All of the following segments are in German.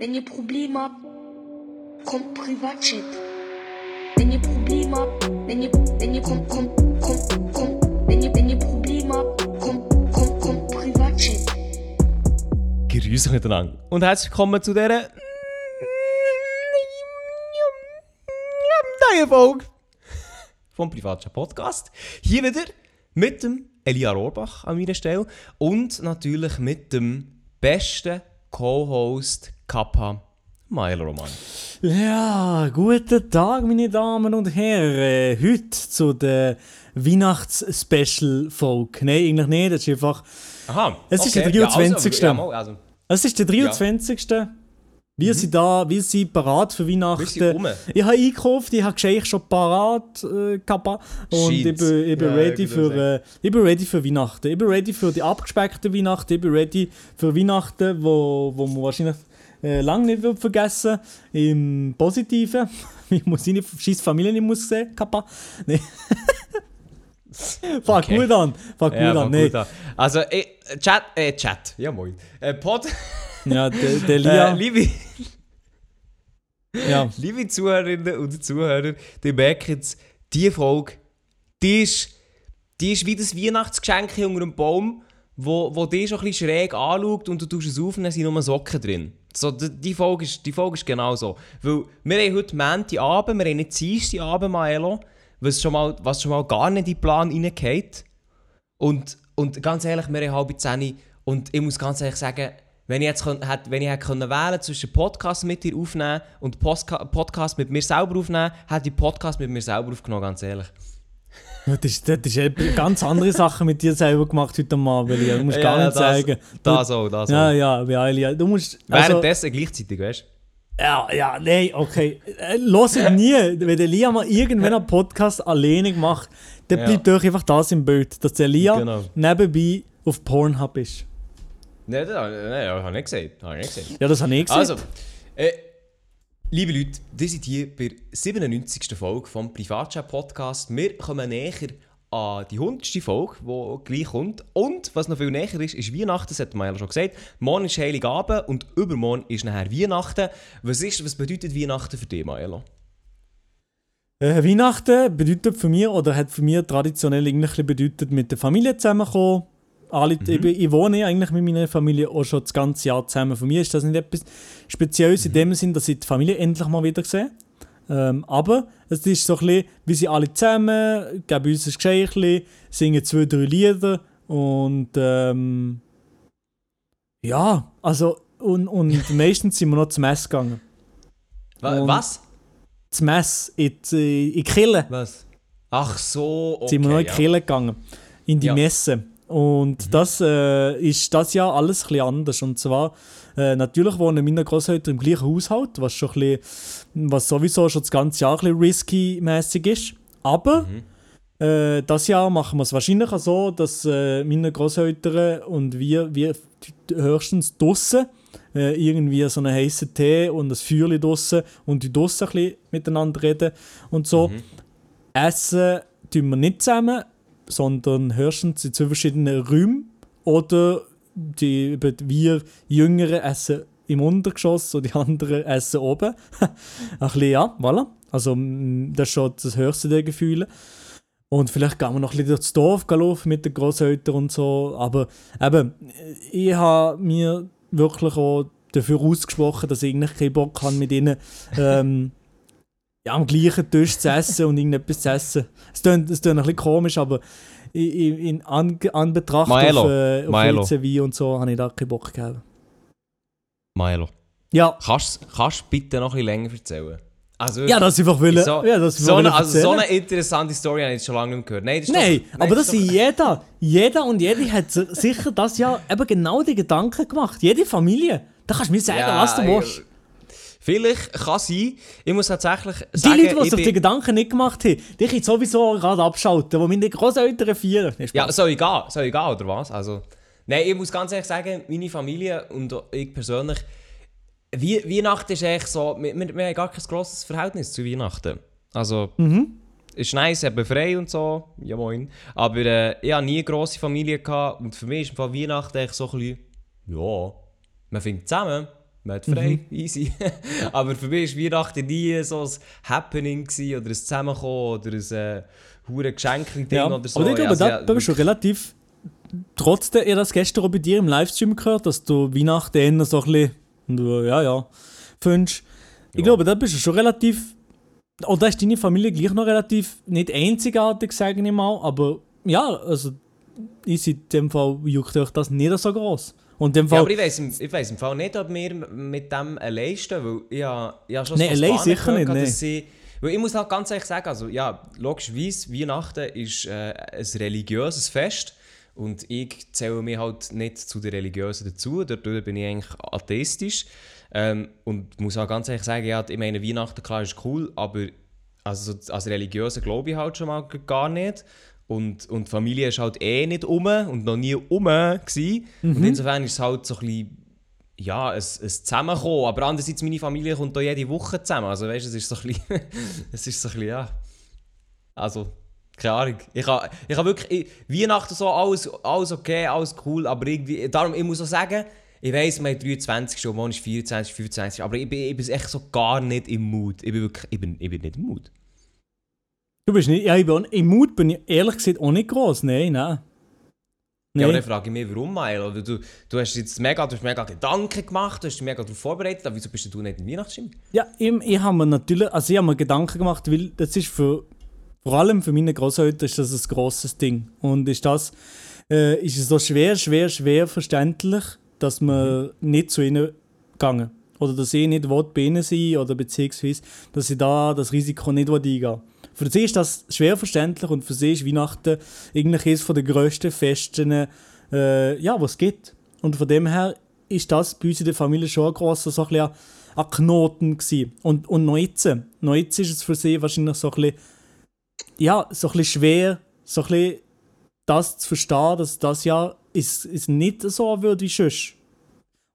Wenn ihr Probleme habt, kommt Privatchat. Wenn ihr Probleme habt, wenn ihr, wenn ihr, kommt, kommt, kommt, kommt, wenn ihr, wenn ihr Probleme habt, kommt, kommt, kommt Privatchat. Grüß euch miteinander und herzlich willkommen zu dieser neuen Folge vom Privatchat Podcast. Hier wieder mit dem Elia Rohrbach an meiner Stelle und natürlich mit dem besten Co-Host Kappa Mael Roman. Ja, guten Tag, meine Damen und Herren. Heute zu der Weihnachts-Special-Folge. Nein, eigentlich nicht. Das ist einfach. Aha. Es ist der Ja, also, 23.. ja, also, Es ist der 23. Wir sind da, wir sind parat für Weihnachten. Ich habe eingekauft, ich habe Geschenke schon parat äh, gehabt. Und ich bin, ich, bin Ja, ready ich für, äh, ich bin ready für Weihnachten. Ich bin ready für die abgespeckte Weihnachten. Ich bin ready für Weihnachten, wo, wo man wahrscheinlich äh, lange nicht vergessen Im Positiven. Ich muss seine scheiß Familie nicht muss sehen. Kappa. Nee. Fang Okay. gut an. Gut ja, an. fang Nee. gut an. Also, eh, Chat, äh, Chat, ja moin. Äh, Pod, Ja, der, der Lia. äh, liebe, ja. liebe Zuhörerinnen und Zuhörer, die merken jetzt, diese Folge, die ist, die ist wie das Weihnachtsgeschenk unter dem Baum, wo, wo dich schon ein bisschen schräg anschaut und du tust es auf und dann sind nur Socken drin. So, die, Folge ist, die Folge ist genau so. Weil wir haben heute Montagabend, wir haben nicht Dienstagabend, Maelo, was schon, mal, was schon mal gar nicht in den Plan reingeht. Und, und ganz ehrlich, wir haben halb zehn und ich muss ganz ehrlich sagen, wenn ich jetzt hätte, wenn ich hätte wählen zwischen Podcast mit dir aufnehmen und Postka Podcast mit mir selber aufnehmen, hätte ich Podcast mit mir selber aufgenommen, ganz ehrlich. Das ist, das ist eine ganz andere Sache mit dir selber gemacht heute Abend, Lia. Du musst gar Ja, nicht das- sagen. Das auch, das Ja, auch. ja, ja, Elia. Du musst. Also, Währenddessen gleichzeitig, weißt du? ja, ja, nein, okay. Äh, Los ich nie. Wenn der Lia mal irgendwann einen Podcast alleine macht, dann Ja. bleibt euch einfach das im Bild, dass der Lia Genau. nebenbei auf Pornhub ist. Nein, das, nein, das habe ich nicht gesagt. Das habe ich nicht gesagt. Ja, das habe ich gesehen. Also, äh, liebe Leute, wir sind hier bei der 97. Folge vom Privatchat-Podcast. Wir kommen näher an die 100. Folge, die gleich kommt. Und was noch viel näher ist, ist Weihnachten, das hat Maela schon gesagt. Morgen ist Heiligabend und übermorgen ist nachher Weihnachten. Was, ist, was bedeutet Weihnachten für dich, Maela? Äh, Weihnachten bedeutet für mich, oder hat für mich traditionell bisschen bedeutet, mit der Familie zusammenkommen. Alle, Mhm. ich, ich wohne eigentlich mit meiner Familie auch schon das ganze Jahr zusammen. Für mich ist das nicht etwas Spezielles Mhm. in dem Sinn, dass ich die Familie endlich mal wieder sehe. Ähm, aber es ist so ein bisschen, wir sind alle zusammen, geben uns ein Geschenk, singen zwei, drei Lieder und ähm, ja, also und, und meistens sind wir noch zum Mess gegangen. Und- was? Zum Mess, in die, in die Kirche. Was? Ach so, okay. sind wir noch in die ja. Kirche gegangen, in die Ja. Messe. Und das äh, ist das Jahr alles ein bisschen anders. Und zwar, äh, natürlich wohnen meine Großeltern im gleichen Haushalt, was, schon ein bisschen, was sowieso schon das ganze Jahr ein bisschen risky-mäßig ist. Aber äh, das Jahr machen wir es wahrscheinlich auch so, dass äh, meine Großeltern und wir, wir höchstens draussen äh, irgendwie so einen heißen Tee und ein Feuerchen draussen und die draussen ein bisschen miteinander reden und so. Essen tun wir nicht zusammen, sondern höchstens in zwei verschiedenen Räumen. Oder die, wir Jüngeren essen im Untergeschoss und die anderen essen oben. Ein bisschen, ja, voilà. Also, das ist schon das höchste der Gefühle. Und vielleicht gehen wir noch ein bisschen durchs Dorf laufen mit den Großeltern und so. Aber eben, ich habe mir wirklich auch dafür ausgesprochen, dass ich eigentlich keinen Bock habe, mit ihnen ähm, ja, am gleichen Tisch zu essen und irgendetwas zu essen. Es klingt, es klingt ein bisschen komisch, aber in, in, An Anbetracht Maelo. auf, äh, auf Maelo. Und so habe ich da keinen Bock gegeben. Maelo, Ja, kannst du bitte noch ein bisschen länger erzählen? Also, ja, das einfach will. So- ja, das so, eine, also so eine interessante Story habe ich schon lange nicht gehört. Nein, das ist Nein, doch, aber das ist doch- jeder, jeder und jede hat si- sicher das Jahr eben genau die Gedanken gemacht. Jede Familie. Da kannst du mir sagen, was du willst. Vielleicht kann sein. Ich muss tatsächlich Die sagen, Leute, die ich sich die bin, Gedanken nicht gemacht haben, die können sowieso gerade abschalten, wo meine Großeltern. Nee, Ja, soll ich gehen? Soll ich gehen, oder was? Also, nein, ich muss ganz ehrlich sagen, meine Familie und ich persönlich, Wie Weihnachten ist eigentlich so, wir, wir, wir haben gar kein grosses Verhältnis zu Weihnachten. Also, Mhm. ist nice, eben frei und so, ja moin. Aber äh, ich hatte nie eine grosse Familie gehabt und für mich ist Weihnachten eigentlich so ein bisschen, ja, man findet zusammen, man hat frei, easy. Aber für mich war Weihnachten nie so ein Happening gewesen, oder ein Zusammenkommen oder ein äh, hure Geschenk-Ding Ja. oder so. Aber ich glaube, Also, da, da bist du relativ. Trotzdem, ich habe das gestern auch bei dir im Livestream gehört, dass du Weihnachten so ein bisschen. du, Ja, ja. Findest. Ich Ja. glaube, da bist du schon relativ. Oder ist deine Familie gleich noch relativ. Nicht einzigartig, sage ich mal, aber ja, also. Ist in dem Fall juckt euch das nicht so groß. Und dem Ja, Fall. aber ich weiss, im- ich weiss im Fall nicht, ob wir mit dem allein stehen, weil ich, ha- ich habe schon Nein, so allein sicher nicht, dass sie, weil ich muss halt ganz ehrlich sagen, also ja, logischerweise, Weihnachten ist äh, ein religiöses Fest und ich zähle mich halt nicht zu den Religiösen dazu, dort bin ich eigentlich atheistisch ähm, und muss auch ganz ehrlich sagen, ja, ich meine, Weihnachten, klar, ist cool, aber also so als Religiöse glaube ich halt schon mal gar nicht. Und, und die Familie ist halt eh nicht um und noch nie um gsi Und insofern ist es halt so ein bisschen, ja, ein, ein Zusammenkommen. Aber andererseits, meine Familie kommt da jede Woche zusammen. Also weißt du, es ist so ein bisschen, es ist so ein bisschen, ja, also, keine Ahnung. Ich habe ich ha wirklich, ich, Weihnachten so, alles, alles okay, alles cool, aber irgendwie, darum, ich muss auch sagen, ich weiss, wir haben 23 schon, morgen ist 24, 25, aber ich bin, ich bin echt so gar nicht im Mut. Ich bin wirklich, ich bin, ich bin nicht im Mut. Du bist nicht. Ja, ich bin, im Mut bin ich ehrlich gesagt auch nicht groß. Nein, nein. Ja, aber Nein. dann frage ich mich, warum? Oder du, du hast jetzt mega, du hast mega Gedanken gemacht, du hast dich mega darauf vorbereitet, aber wieso bist du nicht in Weihnachtsstimmung? Ja, ich, ich habe mir natürlich, also ich habe mir Gedanken gemacht, weil das ist für, vor allem für meine Großeltern ist das ein grosses Ding. Und ist das, äh, ist es so schwer, schwer, schwer verständlich, dass man nicht zu ihnen gegangen Oder dass ich nicht bei ihnen sein oder beziehungsweise, dass ich da das Risiko nicht eingehen will. Für sie ist das schwer verständlich und für sie ist Weihnachten eigentlich eines der grössten Festen, äh, ja, was es gibt. Und von dem her ist das bei uns in der Familie schon ein grosser so ein ein Knoten gewesen. Und, und noch jetzt, noch jetzt ist es für sie wahrscheinlich so ein bisschen, ja, so ein bisschen schwer, so ein bisschen das zu verstehen, dass das ja ist, ist nicht so wird wie sonst.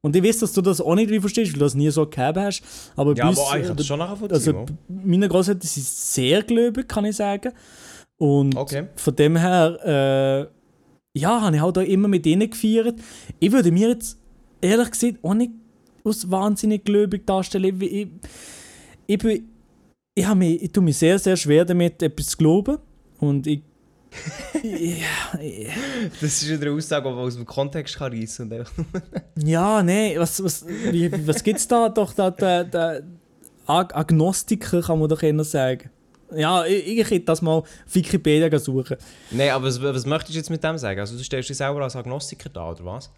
Und ich weiß, dass du das auch nicht wie verstehst, weil du das nie so gehabt hast. Aber Ja, bei uns, aber ich kann das schon also nachvollziehen. b- meine Großeltern sind sehr gläubig, kann ich sagen. Und Okay. von dem her, äh, ja, habe ich halt auch immer mit ihnen gefeiert. Ich würde mir jetzt ehrlich gesagt auch nicht als wahnsinnig gläubig darstellen. Ich, ich, ich, bin, ich, habe mich, ich tue mich sehr, sehr schwer damit, etwas zu glauben. Und ich. Ja, ich- das ist wieder eine Aussage, die man aus dem Kontext kann reissen kann. Ja, nee, was, was, wie, was gibt es da? Doch, da, da, da Ag Agnostiker kann man doch eher sagen. Ja, ich, ich hätte das mal auf Wikipedia suchen. Nein, aber was, was möchtest du jetzt mit dem sagen? Also du stellst dich selber als Agnostiker da, oder was?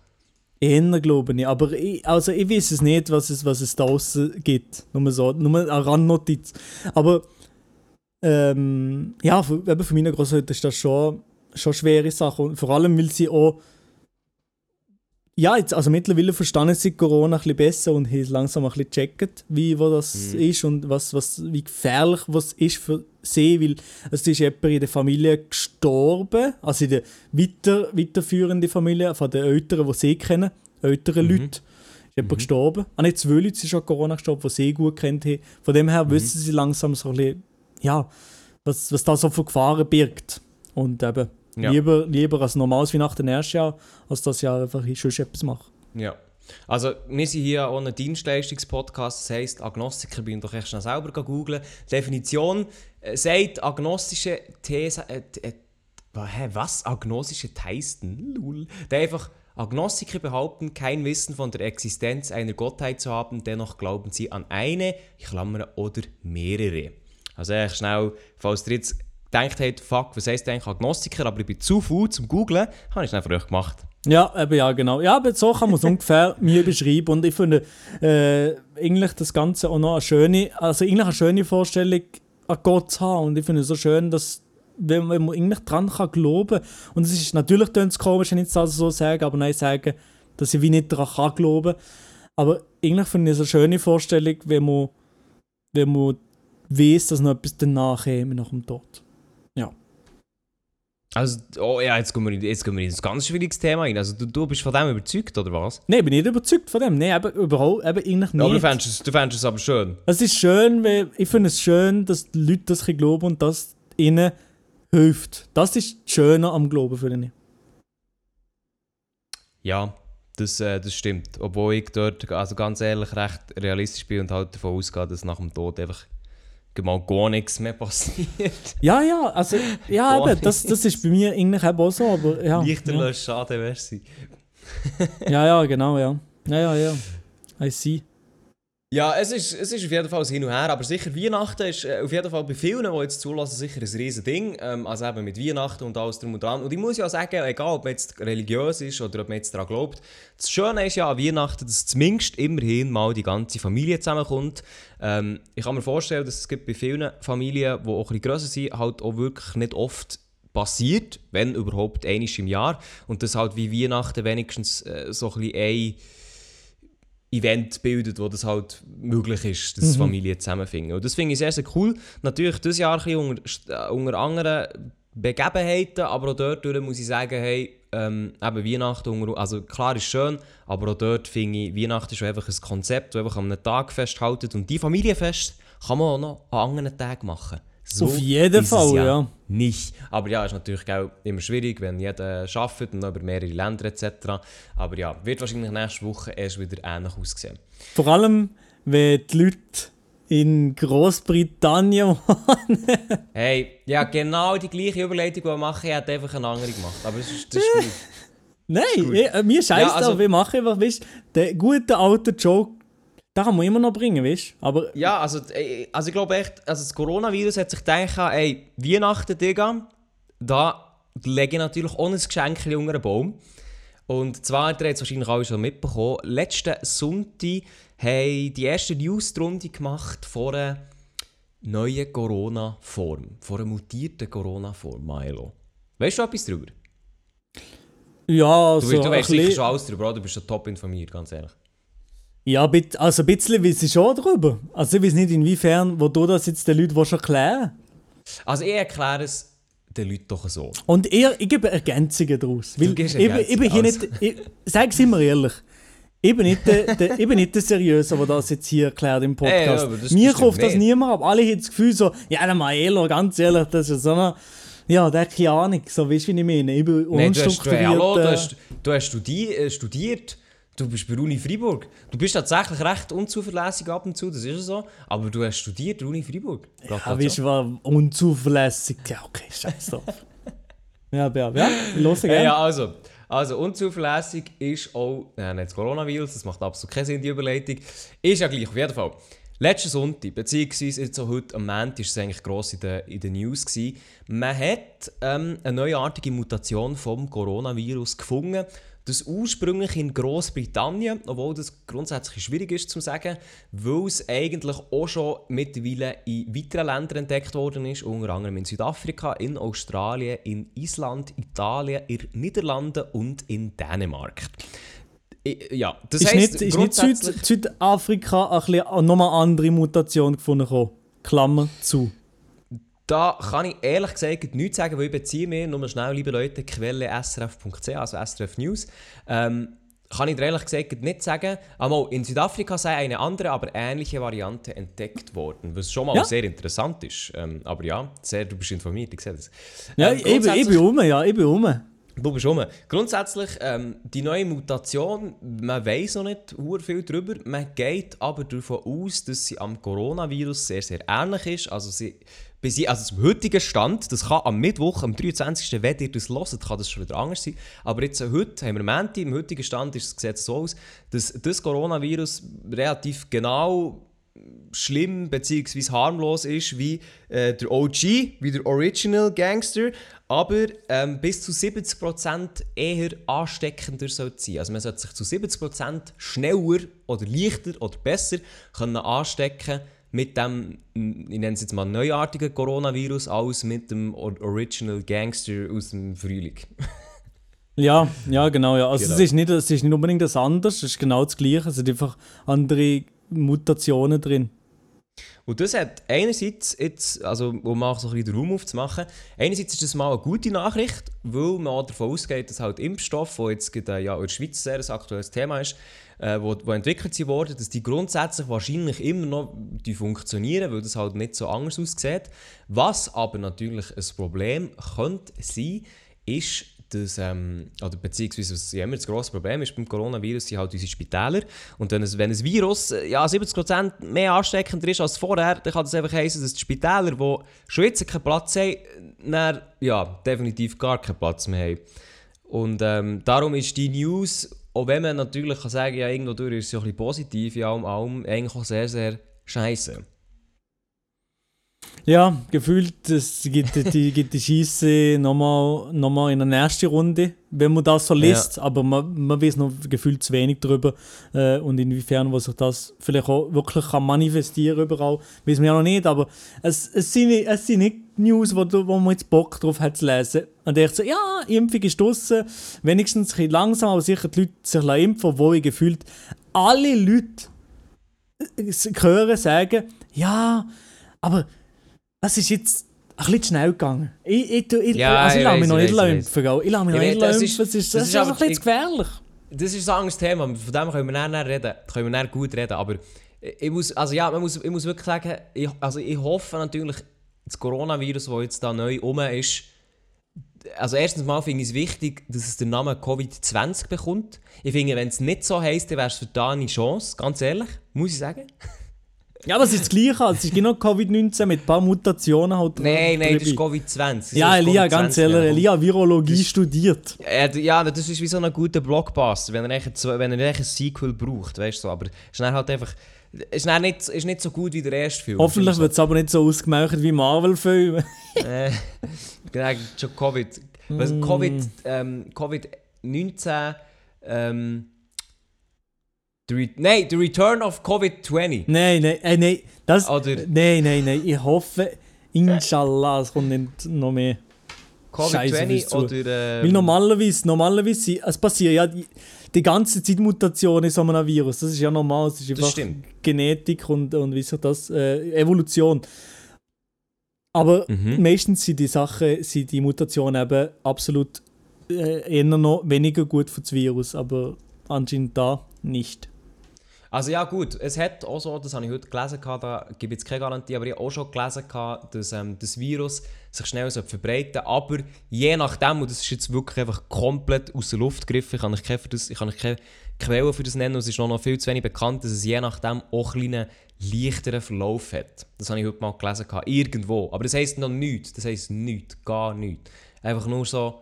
Eher glaube ich. Aber ich, also ich weiß es nicht, was es, was es da draussen gibt. Nur so, nur eine Randnotiz. Aber ähm, ja, für, eben für meine Großeltern ist das schon, schon eine schwere Sache. Und vor allem, weil sie auch ja, jetzt, also mittlerweile verstanden sie Corona ein bisschen besser und haben langsam ein bisschen gecheckt, wie wo das Mhm. ist und was, was, wie gefährlich was ist für sie, weil es ist jemand in der Familie gestorben, also in der weiter, weiterführenden Familie, von den Eltern, die sie kennen, älteren Mhm. Leuten, ist jemand Mhm. gestorben. Auch nicht zwei Leute sind schon Corona gestorben, die sie gut kennt haben. Von dem Mhm. her wissen sie langsam so ein bisschen, ja, was, was da so für Gefahren birgt. Und eben, Ja. lieber, lieber als normales Weihnachten erstes Jahr, als das Jahr einfach schon etwas machen. Ja. Also, wir sind hier ohne Dienstleistungspodcast, das heisst, Agnostiker bin ich doch echt schnell selber googeln. Definition äh, sagt agnostische These. Äh, äh, hä, was? Agnostische Theisten? Lul. Der einfach. Agnostiker behaupten, kein Wissen von der Existenz einer Gottheit zu haben, dennoch glauben sie an eine, ich klammere, oder mehrere. Also echt schnell, falls ihr jetzt gedacht habt, fuck, was heisst eigentlich Agnostiker, aber ich bin zu faul zum googlen, habe ich schnell für euch gemacht. Ja, eben ja, genau. Ja, aber so kann man es ungefähr mir beschreiben. Und ich finde äh, eigentlich das Ganze auch noch eine schöne, also eigentlich eine schöne Vorstellung an Gott zu haben. Und ich finde es so schön, dass wenn, man eigentlich dran kann glauben und es ist natürlich es komisch, wenn ich das so sage, aber nein, sagen, dass ich wie nicht daran kann glauben. Aber eigentlich finde ich es eine schöne Vorstellung, wenn man, wenn man weiß, dass noch etwas danach käme, nach dem Tod. Also, oh ja, jetzt gehen wir, jetzt gehen wir in ein ganz schwieriges Thema rein. Also, du, du bist von dem überzeugt, oder was? Nein, ich bin nicht überzeugt von dem. Nein, eben überhaupt, eben eigentlich nicht. Ja, aber du fändest, es, du fändest es aber schön. Es ist schön, weil ich finde es schön, dass die Leute das glauben und das ihnen hilft. Das ist das Schöne am Glauben, finde ich. Ja, Das, äh, das stimmt. Obwohl ich dort, also ganz ehrlich, recht realistisch bin und halt davon ausgehe, dass nach dem Tod einfach mal gar nichts mehr passiert. Ja, ja, also, ja, Gar eben, das, das ist bei mir eigentlich eben auch so, aber ja. Leichter ja. löst Schaden, merci. ja, ja, genau, ja. Ja, ja, ja. I see. Ja, es ist, es ist auf jeden Fall ein Hin und Her, aber sicher Weihnachten ist äh, auf jeden Fall bei vielen, die jetzt zulassen, sicher ein riesen Ding. Ähm, also eben mit Weihnachten und alles drum und dran. Und ich muss ja sagen, egal ob man jetzt religiös ist oder ob man jetzt daran glaubt, das Schöne ist ja an Weihnachten, dass zumindest immerhin mal die ganze Familie zusammenkommt. Ähm, ich kann mir vorstellen, dass es gibt bei vielen Familien, die auch ein bisschen grösser sind, halt auch wirklich nicht oft passiert, wenn überhaupt einmal im Jahr. Und das halt wie Weihnachten wenigstens äh, so ein bisschen ein Event bildet, wo das halt möglich ist, dass Mhm. Familien zusammenfinden. Und das finde ich sehr, sehr cool. Natürlich dieses Jahr ein bisschen unter, unter anderen Begebenheiten, aber auch dort muss ich sagen, hey, ähm, eben Weihnachten, unter, also klar ist schön, aber auch dort finde ich, Weihnachten ist einfach ein Konzept, das einfach an einem Tag festhaltet und die Familienfest kann man auch noch an anderen Tagen machen. So Auf jeden ist Fall, es ja. Nicht. Aber ja, ist natürlich auch immer schwierig, wenn jeder arbeitet und über mehrere Länder etc. Aber ja, wird wahrscheinlich nächste Woche erst wieder ähnlich aussehen. Vor allem, wenn die Leute in Großbritannien Hey, ja, genau die gleiche Überleitung, die ich mache, ich hätte einfach eine andere gemacht. Aber das ist, das ist gut. Nein, gut. eh, äh, mir scheiße, Ja, also- wir machen einfach, weißt du, den guten alten Joke, den kann man immer noch bringen, weißt du? Aber Ja, also, also ich glaube echt, also das Coronavirus hat sich gedacht, ey, Weihnachten, Digga, da lege ich natürlich auch ein Geschenk unter den Baum. Und zwar, ihr habt es wahrscheinlich alle schon mitbekommen, letzten Sonntag haben die erste News-Runde gemacht von einer neuen Corona-Form, von einer mutierten Corona-Form, Milo. Weißt du etwas darüber? ja, Du, also, du ein weißt sicher schon alles darüber, oder? Du bist schon top informiert, ganz ehrlich. Ja, also ein bisschen weiß ich schon darüber. Also ich weiß nicht, inwiefern, wo du das jetzt den Leuten willst erklären Also ich erkläre es den Leuten doch so. Und eher, ich gebe Ergänzungen daraus. Weil ich, ich bin hier nicht, ich, sag's immer ehrlich, ich bin nicht der, der, ich bin nicht der Seriöse, der das jetzt hier erklärt im Ey, Podcast. aber das Mir kauft das niemand ab. Alle haben das Gefühl so, ja, der Maelo, ganz ehrlich, das ist so eine, ja, der keine Ahnung, so weißt du, wie ich meine. Ich bin Nein, du hast, du, hallo, du äh, hast, du hast äh, studiert. Du bist bei Uni Freiburg. Du bist tatsächlich recht unzuverlässig ab und zu, das ist ja so. Aber du hast studiert, Uni Freiburg. Ja, weißt du, war unzuverlässig. Ja, okay, scheiß drauf. ja, ja, ja, los Ja, gerne. ja, also. Also, unzuverlässig ist auch äh, nicht das Coronavirus, das macht absolut keinen Sinn, die Überleitung. Ist ja gleich, auf jeden Fall. Letzten Sonntag, beziehungsweise jetzt auch heute am Montag, war es eigentlich gross in den in den News. Gewesen. Man hat ähm, eine neuartige Mutation vom Coronavirus gefunden. Das ursprünglich in Großbritannien, obwohl das grundsätzlich schwierig ist zu sagen, weil es eigentlich auch schon mittlerweile in weiteren Ländern entdeckt worden ist, unter anderem in Südafrika, in Australien, in Island, Italien, in den Niederlanden und in Dänemark. Ja, das Ist heisst, nicht, ist nicht Süd, grundsätzlich- Südafrika ein bisschen, nochmal eine andere Mutation gefunden? Klammer zu. Da kann ich ehrlich gesagt nichts sagen, weil ich beziehe mir, nur schnell, liebe Leute, Quelle srf.ch, also SRF News. Ähm, kann ich dir ehrlich gesagt nicht sagen. Einmal, in Südafrika sei eine andere, aber ähnliche Variante entdeckt worden, was schon mal Ja. sehr interessant ist. Ähm, aber ja, sehr, du bist informiert, ich sehe das. Ja, Ähm, ich, bin- ich bin rum, ja, ich bin rum. Du bist rum. Grundsätzlich, ähm, die neue Mutation, man weiß noch nicht viel darüber. Man geht aber davon aus, dass sie am Coronavirus sehr, sehr ähnlich ist. Also, sie, bis sie, also zum heutigen Stand, das kann am Mittwoch, am 23., wenn ihr das hört, kann das schon wieder anders sein. Aber jetzt äh, heute haben wir Menti, im heutigen Stand ist das Gesetz so aus, dass das Coronavirus relativ genau schlimm bzw. harmlos ist wie äh, der OG, wie der Original Gangster, aber ähm, bis zu 70% eher ansteckender soll sein. Also man sollte sich zu 70% schneller oder leichter oder besser können anstecken mit dem, ich nenne es jetzt mal neuartigen Coronavirus, als mit dem Or- Original Gangster aus dem Frühling. Ja, ja, genau. Ja. Also Genau. es, ist nicht, es ist nicht unbedingt das anders, es ist genau das Gleiche. Es sind einfach andere Mutationen drin. Und das hat einerseits jetzt, also um auch so ein bisschen den Raum aufzumachen, einerseits ist das mal eine gute Nachricht, weil man auch davon ausgeht, dass halt Impfstoff, der jetzt gerade, äh, ja, in der Schweiz sehr ein aktuelles Thema ist, äh, wo, wo entwickelt sie worden, dass die grundsätzlich wahrscheinlich immer noch die funktionieren, weil das halt nicht so anders aussieht. Was aber natürlich ein Problem könnte sein, ist, dass, ähm, oder beziehungsweise was immer das grosse Problem ist beim Coronavirus, sind halt unsere Spitäler. Und wenn ein, wenn ein Virus äh, ja, 70% mehr ansteckender ist als vorher, dann kann das einfach heißen, dass die Spitäler, die schon jetzt keinen Platz haben, dann, ja, definitiv gar keinen Platz mehr haben. Und ähm, darum ist die News, auch wenn man natürlich kann sagen, ja, irgendwo ist es ja ein bisschen positiv, ja, um allem, eigentlich auch sehr, sehr scheiße. Ja, gefühlt es gibt die, gibt die Schieße nochmal noch mal in der nächsten Runde, wenn man das so liest. Ja. Aber man, man weiß noch gefühlt zu wenig darüber äh, und inwiefern was sich das vielleicht auch wirklich kann manifestieren überall, wissen wir ja noch nicht. Aber es, es, sind, es sind nicht News, wo, wo man jetzt Bock drauf hat zu lesen. Und ich so, ja, Impfung ist draussen, wenigstens ein bisschen langsam, aber sicher die Leute sich impfen, wo ich gefühlt alle Leute äh, hören sagen, ja, aber es ist jetzt ein bisschen schnell gegangen. Ich, ich, ich, ja, also ich lasse mich noch nicht impfen. Ich lasse mich noch nicht impfen. Es ist, ist, das ist, ein bisschen gefährlich. Das ist ein anderes Thema. Von dem können wir dann reden. Können wir gut reden. Aber ich muss, also ja, man muss, ich muss wirklich sagen, ich, also ich hoffe natürlich, das Coronavirus, das jetzt da neu um ist, also erstens mal finde ich es wichtig, dass es den Namen Covid-20 bekommt. Ich finde, wenn es nicht so heisst, dann wäre es für da eine Chance, ganz ehrlich, muss ich sagen. Ja, aber es ist das Gleiche. Es ist genau Covid-19 mit ein paar Mutationen. Halt nein, nein, das ist Covid-20. Ja, Elia, ganz ehrlich, Elia Virologie das studiert. Ja, das ist wie so ein guter Blockbuster, wenn er, echt, wenn er echt ein Sequel braucht, weißt du. Aber es ist halt einfach... Ist nicht, ist nicht so gut wie der erste Film. Hoffentlich wird es aber nicht so ausgemacht wie Marvel-Filme. äh, genau, schon Covid. Mm. Covid, ähm, Covid-19... Ähm, The nein, The Return of Covid-20. Nein, nein, äh, nein. Das, Oder nein, nein, nein. Ich hoffe, inshallah, es kommt nicht noch mehr. Covid-20 oder. Ähm, Weil normalerweise, normalerweise, es passiert ja die, die ganze Zeit Mutationen in so einem Virus. Das ist ja normal. Es ist einfach Genetik und, und wie sich das, äh, Evolution. Aber mhm. meistens sind die Sachen, sind die Mutationen eben absolut äh, eher noch weniger gut für das Virus, aber anscheinend da nicht. Also ja gut, es hat auch so, das habe ich heute gelesen, da gibt es keine Garantie, aber ich habe auch schon gelesen, dass ähm, das Virus sich schnell verbreiten sollte. Aber je nachdem, und das ist jetzt wirklich einfach komplett aus der Luft gegriffen, ich kann euch keine, euch keine Quelle für das nennen, und es ist noch viel zu wenig bekannt, dass es je nachdem auch einen leichteren Verlauf hat. Das habe ich heute mal gelesen, irgendwo. Aber das heisst noch nichts, das heisst nichts, gar nichts. Einfach nur so,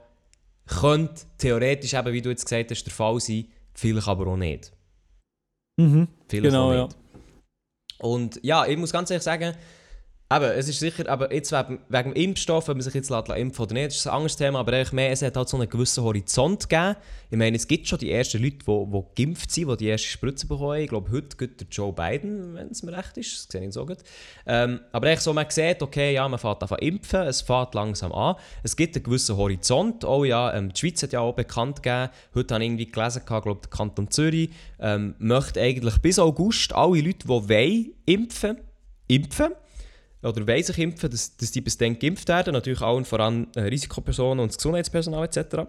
könnte theoretisch eben, wie du jetzt gesagt hast, der Fall sein, vielleicht aber auch nicht. Mhm, genau, ja. Und ja, ich muss ganz ehrlich sagen, eben, es ist sicher, aber jetzt wegen, wegen dem Impfstoff, wenn man sich jetzt impfen oder nicht, ist ein anderes Thema, aber mehr, es hat halt so einen gewissen Horizont gegeben. Ich meine, es gibt schon die ersten Leute, die, die geimpft sind, die die erste Spritze bekommen. Ich glaube, heute geht der Joe Biden, wenn es mir recht ist, das sehe ich so gut. Ähm, aber echt so, man sieht, okay, ja, man fährt an impfen, es fährt langsam an. Es gibt einen gewissen Horizont. Oh ja, ähm, die Schweiz hat ja auch bekannt gegeben, heute habe ich irgendwie gelesen, ich glaube, der Kanton Zürich ähm, möchte eigentlich bis August alle Leute, die wollen, impfen, impfen oder wollen sich impfen, dass, dass die bis dann geimpft werden. Natürlich allen voran äh, Risikopersonen und das Gesundheitspersonal etc.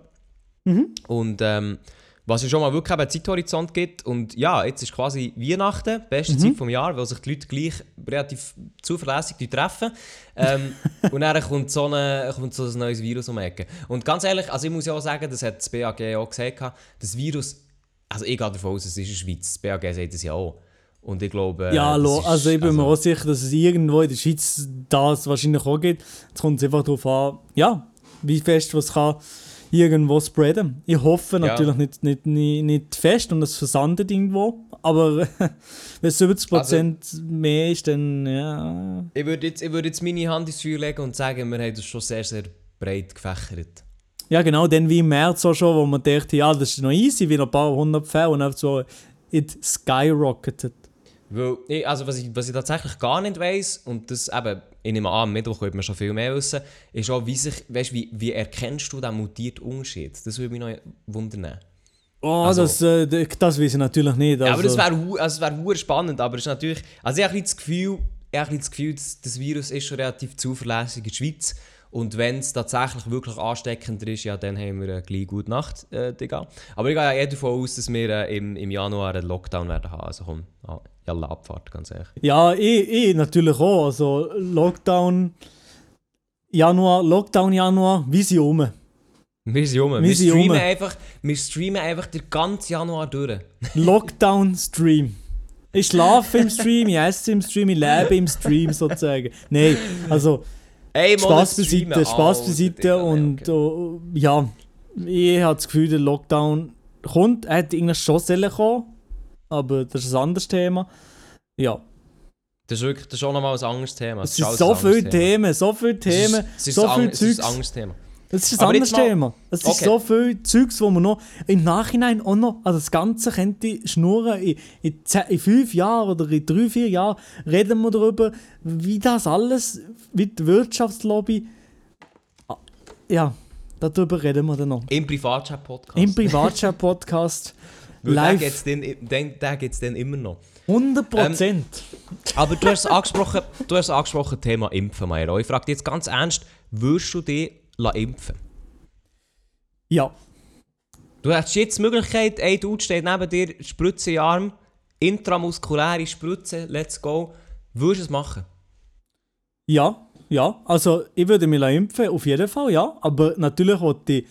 Mhm. Und ähm, was ja schon mal wirklich einen Zeithorizont gibt. Und ja, jetzt ist quasi Weihnachten, beste mhm. Zeit vom Jahr, weil sich die Leute gleich relativ zuverlässig treffen. Ähm, und dann kommt so, eine, kommt so ein neues Virus um die Ecke. Und ganz ehrlich, also ich muss ja auch sagen, das hat das BAG auch gesagt, das Virus, also ich gehe davon aus, es ist in der Schweiz, das BAG sagt es ja auch. Und ich glaube. Ja, ist, also ich bin also, mir auch sicher, dass es irgendwo in der Schweiz das wahrscheinlich auch gibt. Jetzt kommt es einfach darauf an, ja, wie fest was kann irgendwo spreaden. Ich hoffe natürlich ja. nicht, nicht, nicht, nicht fest und es versandet irgendwo. Aber wenn es 70% also, mehr ist, dann ja. Ich würde jetzt, würd jetzt meine Hand ins Feuer legen und sagen, wir haben das schon sehr, sehr breit gefächert. Ja, genau, dann wie im März auch schon, wo man dachte, ja, das ist noch easy, wie ein paar hundert Fälle und dann so, it skyrocketed. Weil, ich, also was ich, was ich tatsächlich gar nicht weiss, und das eben, ich nehme an, am Mittwoch könnte man schon viel mehr wissen, ist auch, wie, sich, weißt, wie, wie erkennst du den mutierten Unterschied? Das würde mich noch wundern. Oh, also, das, äh, das weiß ich natürlich nicht. Also. Ja, aber das wäre also wär spannend, aber es ist natürlich, also ich habe das Gefühl, ich habe das Gefühl, das, Virus ist schon relativ zuverlässig in der Schweiz und wenn es tatsächlich wirklich ansteckender ist, ja, dann haben wir eine gleich gute Nacht, äh, Digga. Aber ich gehe ja eher davon aus, dass wir äh, im, im Januar einen Lockdown werden haben. Also komm, ah, ja, Abfahrt, ganz ehrlich. Ja, ich, ich natürlich auch. Also Lockdown Januar, Lockdown Januar, wie sie um. Wir sind rum. Wir, Wir sind streamen rum. einfach, wir streamen einfach den ganzen Januar durch. Lockdown-Stream. Ich schlafe im Stream, ich esse im Stream, ich lebe im Stream sozusagen. Nein, also Ey, Spaß beiseite, Spaß beiseite und oh, ja, ich habe das Gefühl, der Lockdown kommt, er hätte eigentlich schon sollen kommen, aber das ist ein anderes Thema. Ja, Das ist wirklich das ist auch nochmal ein anderes Thema. es sind so viele. Themen, so viele Es Themen, es ist so viel ang- es ist Zeugs. ein anderes Thema. Das ist ein anderes Thema. Es ist Okay. so viel Zeugs, wo man noch im Nachhinein auch noch, also das Ganze könnte schnurren. In, in, in fünf Jahren oder in drei, vier Jahren reden wir darüber, wie das alles, wie die Wirtschaftslobby. Ah, Ja, darüber reden wir dann noch. Im Privatchat-Podcast. Im Privatchat-Podcast. Weil live. Den, den gibt's dann immer noch. 100 Prozent. Aber du hast angesprochen, du hast angesprochen Thema Impfen, Mairo. Ich frage dich jetzt ganz ernst, würdest du dich impfen? ja. Du hast jetzt die Möglichkeit, ein Dude steht neben dir, Spritze in den Arm, intramuskuläre Spritze, let's go. Würdest du es machen? Ja, ja. Also ich würde mich impfen, auf jeden Fall, ja. Aber natürlich wollte ich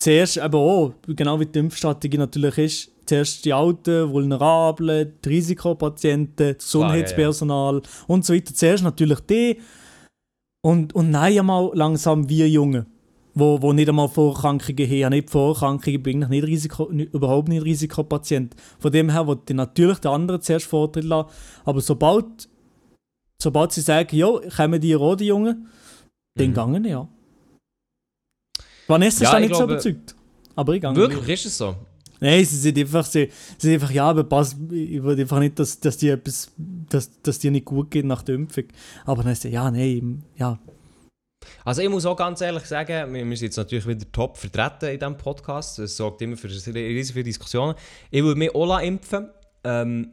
zuerst eben auch, genau wie die Impfstrategie natürlich ist, zuerst die Alten, Vulnerablen, die Risikopatienten, das Klar, ja, Gesundheitspersonal und so weiter. Zuerst natürlich die und, und dann einmal langsam wir Jungen, wo, wo nicht einmal Vorerkrankungen haben. Ich habe nicht Vorerkrankungen, bin ich nicht Risiko, nicht, überhaupt nicht Risikopatient. Von dem her ich natürlich den anderen zuerst Vortritt lassen. Aber sobald sobald sie sagen, ja, kommen die roten Jungen, dann Mhm. gangen ja. Vanessa Ja, ist da ich nicht glaube- so überzeugt. Aber ich gange Wirklich, ist es so? Nein, sie sind einfach, sie, sie sind einfach ja, aber pass, ich will einfach nicht, dass, dass die etwas, dass, dass dir nicht gut geht nach der Impfung. Aber dann ist sie, ja, nein, ja. Also ich muss auch ganz ehrlich sagen, wir, wir sind jetzt natürlich wieder top vertreten in diesem Podcast. Es sorgt immer für riesige Diskussionen. Ich würde mich auch impfen. Ähm,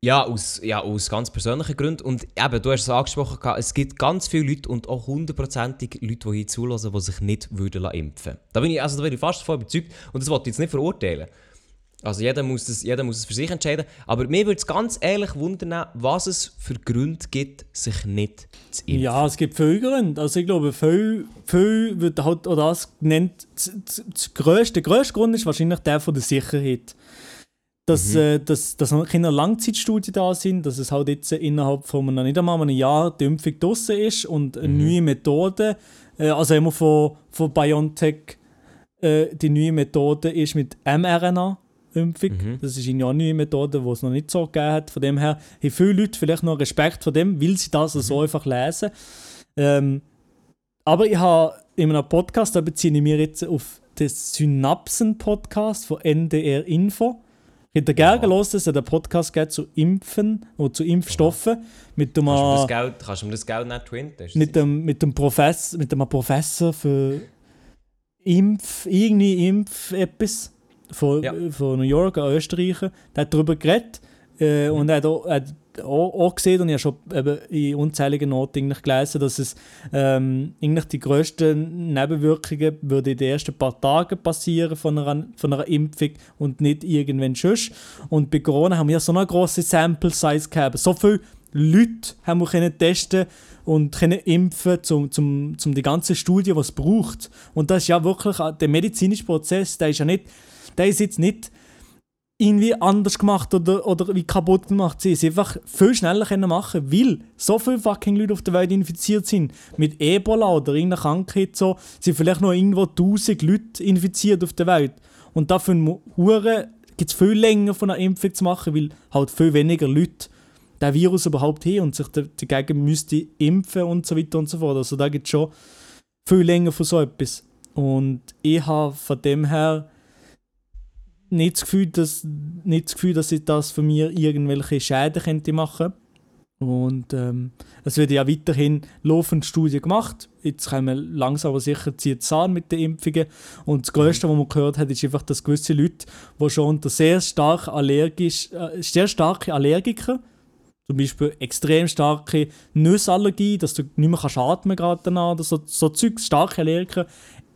ja, aus, ja, aus ganz persönlichen Gründen. Und eben, du hast es angesprochen, es gibt ganz viele Leute und auch hundertprozentig Leute, die hier zulassen, die sich nicht würden impfen Da bin ich, also da bin ich fast davon überzeugt. Und das wollte ich jetzt nicht verurteilen. Also jeder muss, das, jeder muss es für sich entscheiden. Aber mir würde es ganz ehrlich wundern, was es für Gründe gibt, sich nicht zu impfen. Ja, es gibt viele Gründe. Also ich glaube, viel, viel wird halt auch das genannt. Das grösste, der grösste Grund ist wahrscheinlich der von der Sicherheit. Dass, Mhm. äh, dass, dass keine Langzeitstudien da sind, dass es halt jetzt innerhalb von einem, nicht einmal einem Jahr die Impfung draussen ist und eine Mhm. neue Methode, äh, also immer von, von BioNTech, äh, die neue Methode ist mit mRNA-Impfung. Mhm. Das ist eine neue Methode, die es noch nicht so gegeben hat. Von dem her haben viele Leute vielleicht noch Respekt vor dem, weil sie das Mhm. so einfach lesen. Ähm, aber ich habe in einem Podcast, da beziehe ich mich jetzt auf den Synapsen-Podcast von NDR Info. Ich hätte gerne gelesen, dass es einen Podcast gibt zu Impfen oder zu Impfstoffen mit dem, Kannst du, das Geld, kannst du mir das Geld nicht das mit dem, mit dem Professor, mit dem Professor für Impf, irgendwie Impf etwas von, Ja. von New York, ein Österreicher, der hat darüber geredet äh, und er hat auch, hat auch, auch gesehen und ich habe schon in unzähligen Noten gelesen, dass es ähm, die grössten Nebenwirkungen würde in den ersten paar Tagen passieren von einer, von einer Impfung und nicht irgendwann sonst. Und bei Corona haben wir so eine grosse Sample Size gehabt. So viele Leute haben wir können testen und können impfen, zum, zum, zum die ganze Studie, was es braucht. Und das ist ja wirklich, äh, der medizinische Prozess, der ist ja nicht, der ist jetzt nicht irgendwie anders gemacht oder, oder wie kaputt gemacht. Sie es einfach viel schneller können machen, weil so viele fucking Leute auf der Welt infiziert sind. Mit Ebola oder irgendeiner Krankheit so, sind vielleicht noch irgendwo 1000 Leute infiziert auf der Welt. Und dafür gibt es viel länger von einer Impfung zu machen, weil halt viel weniger Leute den Virus überhaupt haben und sich da- dagegen müsste impfen und so weiter und so fort. Also da gibt es schon viel länger von so etwas. Und ich habe von dem her nicht das Gefühl, dass, nicht das Gefühl, dass ich das für mir irgendwelche Schäden könnte machen und ähm, es wird ja weiterhin laufend Studien gemacht. Jetzt kommen langsam aber sicher zieht es mit den Impfungen. Und das Größte, was man gehört hat, ist einfach, dass gewisse Leute, die schon unter sehr stark allergisch, äh, sehr starke Allergiker, zum Beispiel extrem starke Nussallergie, dass du nicht mehr kannst atmen gerade danach, oder so, so Zeug, starke Allergiker,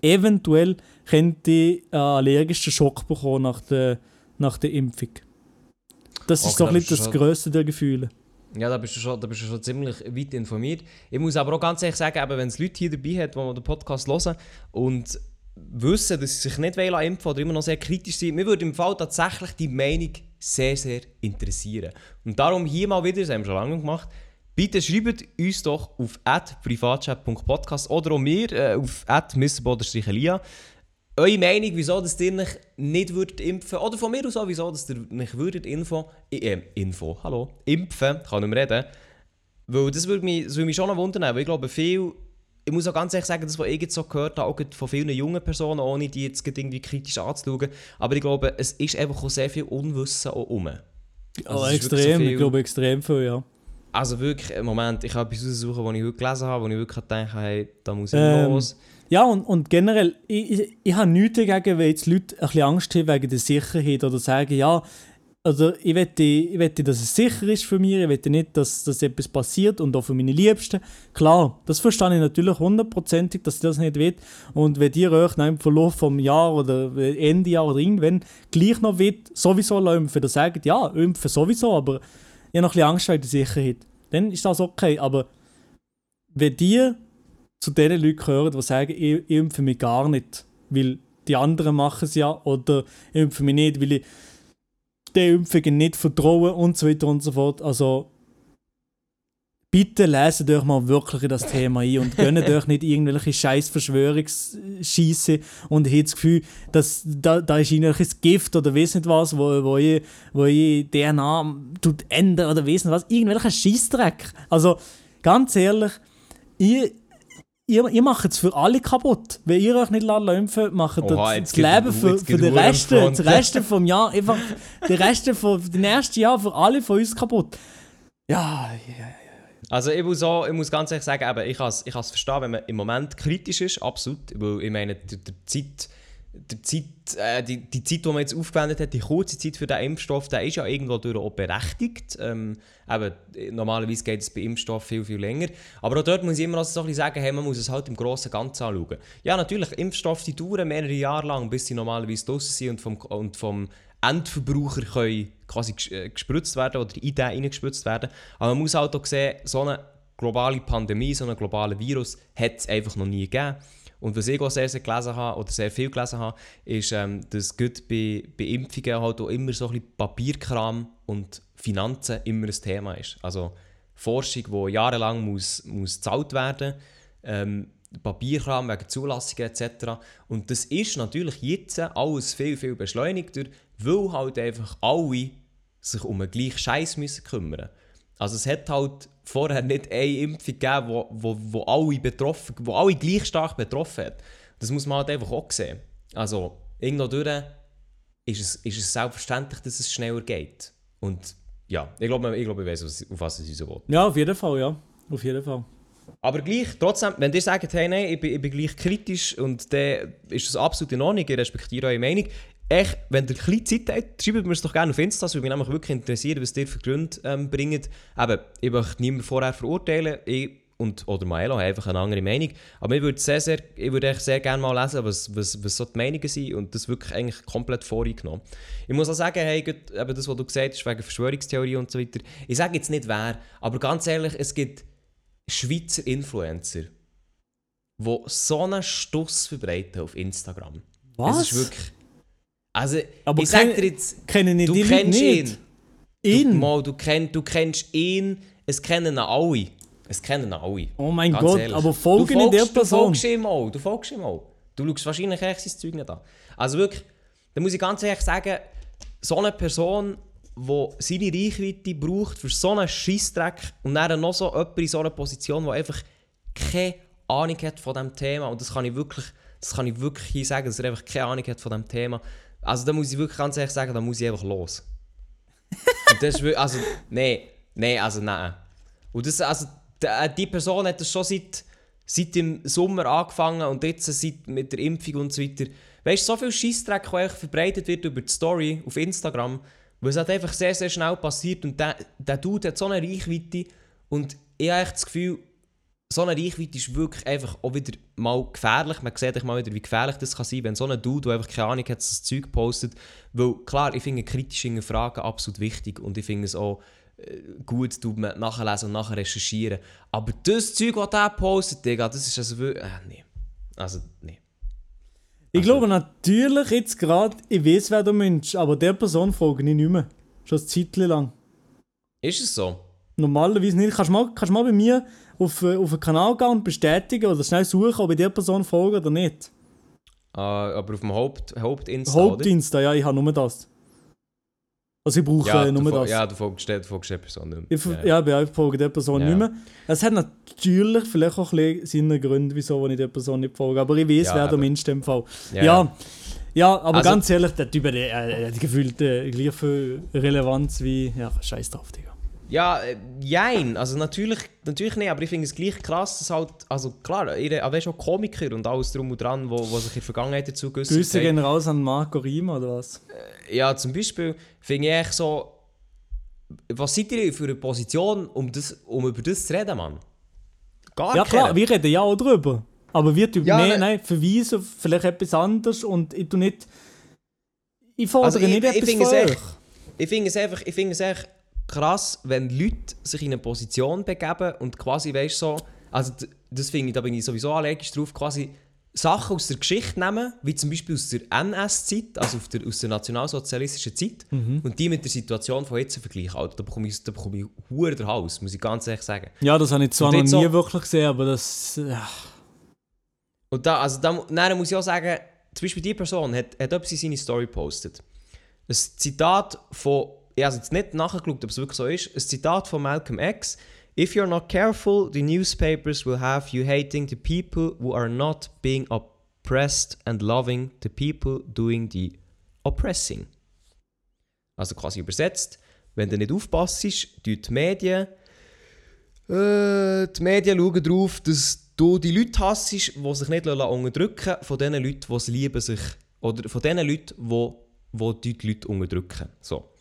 eventuell könnte einen allergischen Schock bekommen nach der, nach der Impfung. Das ist Okay, so ein das schon- Größte der Gefühle. Ja, da bist, du schon, da bist du schon ziemlich weit informiert. Ich muss aber auch ganz ehrlich sagen, wenn es Leute hier dabei hat, die den Podcast hören und wissen, dass sie sich nicht impfen wollen oder immer noch sehr kritisch sind, mir würde im Fall tatsächlich die Meinung sehr, sehr interessieren. Und darum hier mal wieder, das haben wir schon lange gemacht, bitte schreibt uns doch auf privatchat.podcast oder auch mir äh, auf mrboder-elia eure Meinung, wieso dass ihr euch nicht würdet impfen oder von mir aus auch, wieso dass ihr nicht würdet Info, äh, Info, hallo, impfen, kann nicht mehr reden, weil das würde mich, das würde mich schon noch wundern, weil ich glaube, viel ich muss auch ganz ehrlich sagen, das, was ich jetzt so gehört habe, auch von vielen jungen Personen, ohne die jetzt irgendwie kritisch anzuschauen, aber ich glaube, es ist einfach auch sehr viel Unwissen auch rum. Also oh, extrem, so viel, ich glaube extrem viel, ja. Also wirklich, im Moment, ich habe etwas raussuchen, was ich heute gelesen habe, wo ich wirklich gedacht hey, da muss ich ähm, los. Ja, und, und generell, ich, ich, ich habe nichts dagegen, wenn jetzt Leute ein bisschen Angst haben wegen der Sicherheit oder sagen, ja, also ich möchte, ich möchte, dass es sicher ist für mich, ich möchte nicht, dass, dass etwas passiert und auch für meine Liebsten. Klar, das verstehe ich natürlich hundertprozentig, dass ich das nicht will. Und wenn ihr euch nach dem Verlauf vom Jahr oder Ende Jahr oder irgendwann gleich noch will, sowieso impfen, dann sagt ja, impfen sowieso, aber ich habe noch ein bisschen Angst wegen der Sicherheit. Dann ist das okay, aber wenn die zu den Leuten gehören, die sagen, ich, ich impfe mich gar nicht, weil die anderen machen es ja, oder ich impfe mich nicht, weil ich den Impfungen nicht vertrauen und so weiter und so fort. Also bitte lesen euch mal wirklich in das Thema ein und gönnt euch nicht irgendwelche scheiß Verschwörungsscheiße und habt das Gefühl, dass da, da ist irgendwelches Gift oder weiß nicht was, wo, wo, ihr, wo ihr DNA tut ändern oder weiß nicht was, irgendwelcher Scheißdreck. Also ganz ehrlich, ihr ihr, ihr macht es für alle kaputt. Wenn ihr euch nicht impfen macht Oha, das, das Leben für, für den Rest, den Rest vom Jahr, einfach den Rest von den ersten Jahr für alle von uns kaputt. Ja, ja, ja. Also ich muss, auch, ich muss ganz ehrlich sagen, eben, ich kann es ich verstehen, wenn man im Moment kritisch ist, absolut. Weil ich meine, die, die Zeit die Zeit, äh, die, die Zeit, die man jetzt aufgewendet hat, die kurze Zeit für den Impfstoff, der ist ja irgendwo durch auch berechtigt. Ähm, eben, normalerweise geht es bei Impfstoff viel, viel länger. Aber auch dort muss ich immer also so ein bisschen sagen, hey, man muss es halt im grossen Ganzen anschauen. Ja, natürlich, Impfstoffe die dauern mehrere Jahre lang, bis sie normalerweise draußen sind und vom, und vom Endverbraucher können quasi äh, gespritzt werden oder in den reingespritzt werden. Aber man muss halt auch sehen, so eine globale Pandemie, so ein globaler Virus hat es einfach noch nie gegeben. Und was ich auch sehr, sehr gelesen habe, oder sehr viel gelesen habe, ist, ähm, dass gut bei, bei Impfungen halt auch immer so ein bisschen Papierkram und Finanzen immer ein Thema ist. Also Forschung, die jahrelang muss, muss gezahlt werden ähm, Papierkram wegen Zulassungen etc. Und das ist natürlich jetzt alles viel, viel beschleunigter, weil halt einfach alle sich um den gleichen Scheiß müssen kümmern Also es hat halt vorher nicht eine Impfung gegeben, wo, wo, wo, alle, betroffen, wo alle gleich stark betroffen hat. Das muss man halt einfach auch sehen. Also, irgendwo durch ist es, ist es selbstverständlich, dass es schneller geht. Und ja, ich glaube, ich, glaube, ich weiß, auf was es uns will. Ja, auf jeden Fall, ja. Auf jeden Fall. Aber gleich, trotzdem, wenn ihr sagt, hey, nein, ich bin, ich bin gleich kritisch und dann ist das absolut in Ordnung, ich respektiere eure Meinung, echt, wenn ihr ein Zeit habt, schreibt mir es doch gerne auf Insta, das würde mich nämlich wirklich interessieren, was ihr für Gründe ähm, bringt. Eben, ich möchte niemanden vorher verurteilen, ich und, oder Maelo haben einfach eine andere Meinung. Aber ich würde sehr, sehr, ich würde sehr gerne mal lesen, was, was, was so die Meinungen sind und das wirklich eigentlich komplett vorgenommen. Ich muss auch sagen, hey, gut, eben das, was du gesagt hast, wegen Verschwörungstheorie und so weiter, ich sage jetzt nicht wer, aber ganz ehrlich, es gibt Schweizer Influencer, die so einen Stuss verbreiten auf Instagram. Was? Es ist wirklich... Also, aber ich sag dir jetzt, kennen du die kennst ihn. Ihn? Du, mal, du, kenn, du kennst ihn, es kennen ihn alle. Es kennen ihn alle. Oh mein Gott, ehrlich. aber folgen in der Person. Du folgst ihm auch, du folgst ihm auch. Du schaust wahrscheinlich echt sein Zeug nicht an. Also wirklich, da muss ich ganz ehrlich sagen, so eine Person, die seine Reichweite braucht für so einen Scheissdreck und dann noch so jemand in so einer Position, der einfach keine Ahnung hat von diesem Thema und das kann ich wirklich, das kann ich wirklich hier sagen, dass er einfach keine Ahnung hat von diesem Thema also da muss ich wirklich ganz ehrlich sagen, da muss ich einfach los. Und das ist wirklich, also, nein, nein, also nein. Und das, also, äh, die Person hat das schon seit, seit dem Sommer angefangen und jetzt seit mit der Impfung und so weiter. Weißt du, so viel Scheißdreck, der verbreitet wird über die Story auf Instagram, wo es halt einfach sehr, sehr schnell passiert und der, der Dude hat so eine Reichweite und ich habe echt das Gefühl, so eine Reichweite ist wirklich einfach auch wieder mal gefährlich. Man sieht mal wieder, wie gefährlich das kann sein, wenn so ein Dude, der einfach keine Ahnung hat, das Zeug postet. Weil klar, ich finde kritische Fragen absolut wichtig und ich finde es auch äh, gut, du nachlesen und nachher recherchieren. Aber das Zeug, was der postet, Digga, das ist also wirklich... Äh, nee. Also, nee. Ich Also- glaube natürlich jetzt gerade, ich weiß, wer der Mensch, aber der Person folge ich nicht mehr. Schon ein Zeitchen lang. Ist es so? Normalerweise nicht. Kannst du mal, kannst mal bei mir auf, äh, auf den Kanal gehen und bestätigen oder schnell suchen, ob ich der Person folge oder nicht. Ah, aber auf dem Haupt, Hauptinsta, oder? Hauptdienst, ja, ich habe nur das. Also ich brauche Ja, nur das. ja, du folgst der, du folgst der Person nicht Ich, mehr. ja, ja. bei euch folge der Person Ja. nicht mehr. Es hat natürlich vielleicht auch ein bisschen seine Gründe, wieso ich der Person nicht folge. Aber ich weiß, Ja, wer der Mensch dem Fall. Ja, Ja, ja, aber Also- ganz ehrlich, der Typ hat, äh, äh, gefühlt äh, gleich viel Relevanz wie. Ja, scheiß drauf, Digga. Ja, äh, jein. Also natürlich, natürlich nicht, aber ich finde es gleich krass, dass halt, also klar, ihr, aber schon Komiker und alles drum und dran, wo, wo sich in der Vergangenheit dazu geäußert Grüße haben. gehen raus an Marco Rima oder was? Ja, zum Beispiel finde ich echt so, was seid ihr für eine Position, um, das, um über das zu reden, Mann? Gar Ja klar, keine. wir reden ja auch drüber. Aber wir tun Ja, mehr, ne- nein, verweisen auf vielleicht etwas anderes und ich tu nicht. Ich fordere Also ich- nicht ich etwas finde von es euch. echt- Ich finde es einfach, ich finde es echt krass, wenn Leute sich in eine Position begeben und quasi, weißt so, also das finde ich, da bin ich sowieso allergisch drauf, quasi Sachen aus der Geschichte nehmen, wie zum Beispiel aus der NS-Zeit, also der, aus der nationalsozialistischen Zeit, Mhm. und die mit der Situation von jetzt vergleichen. Alter, da bekomme ich, da bekomme ich Huren den Hals, muss ich ganz ehrlich sagen. Ja, das habe ich zwar noch nie so- wirklich gesehen, aber das. Ja. Und da, also da, nein, muss ich auch sagen, zum Beispiel die Person hat, hat etwas in seine Story gepostet. Ein Zitat von, ich habe jetzt nicht nachgeschaut, ob es wirklich so ist, ein Zitat von Malcolm X. If you're not careful, the newspapers will have you hating the people who are not being oppressed and loving the people doing the oppressing. Also quasi übersetzt, wenn du nicht aufpasst, tun die Medien äh, die Medien schauen darauf, dass du die Leute hasst, die sich nicht unterdrücken lassen, von den Leuten, die es lieben sich. Oder von den Leuten, die, die die Leute unterdrücken. So.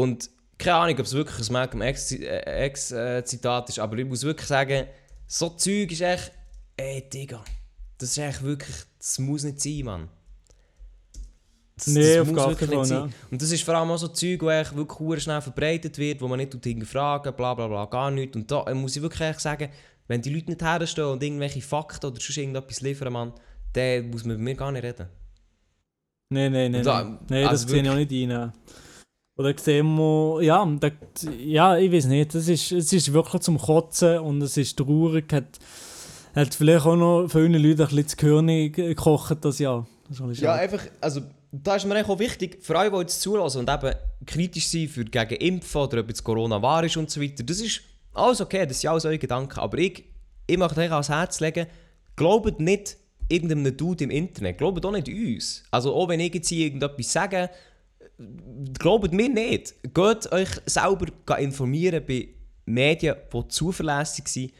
Und keine Ahnung, ob es wirklich ein Malcolm X-Zitat äh, Zitat ist, aber ich muss wirklich sagen, so Zeug ist echt, ey Digga, das ist echt wirklich, das muss nicht sein, Mann. Das, Nee, das auf muss gar wirklich nicht sein. Und das ist vor allem auch so Zeug, wo echt wirklich schnell verbreitet wird, wo man nicht hinterfragen, bla bla bla, gar nichts. Und da äh, muss ich wirklich echt sagen, wenn die Leute nicht herstehen und irgendwelche Fakten oder sonst irgendetwas liefern, Mann, dann muss man mit mir gar nicht reden. Nein, nein, nein. Nee, das also sehe ich auch nicht rein. Oder sehen wir, ja, da, ja, ich weiß nicht, das ist, es ist wirklich zum Kotzen und es ist traurig, hat, hat vielleicht auch noch vielen Leuten ein bisschen zu Gehirn gekocht das Jahr. Das ein Ja, einfach, also da ist mir eigentlich auch wichtig, für alle, die jetzt zulassen und eben kritisch sind für gegen Impfen oder ob jetzt Corona wahr ist und so weiter, das ist alles okay, das sind alles eure Gedanken. Aber ich, ich möchte euch ans Herz legen, glaubt nicht irgendeinem Dude im Internet, glaubt auch nicht uns. Also auch wenn ich jetzt hier irgendetwas sage, glaubt mir nicht. Geht euch selber informieren bei Medien, die zuverlässig sind.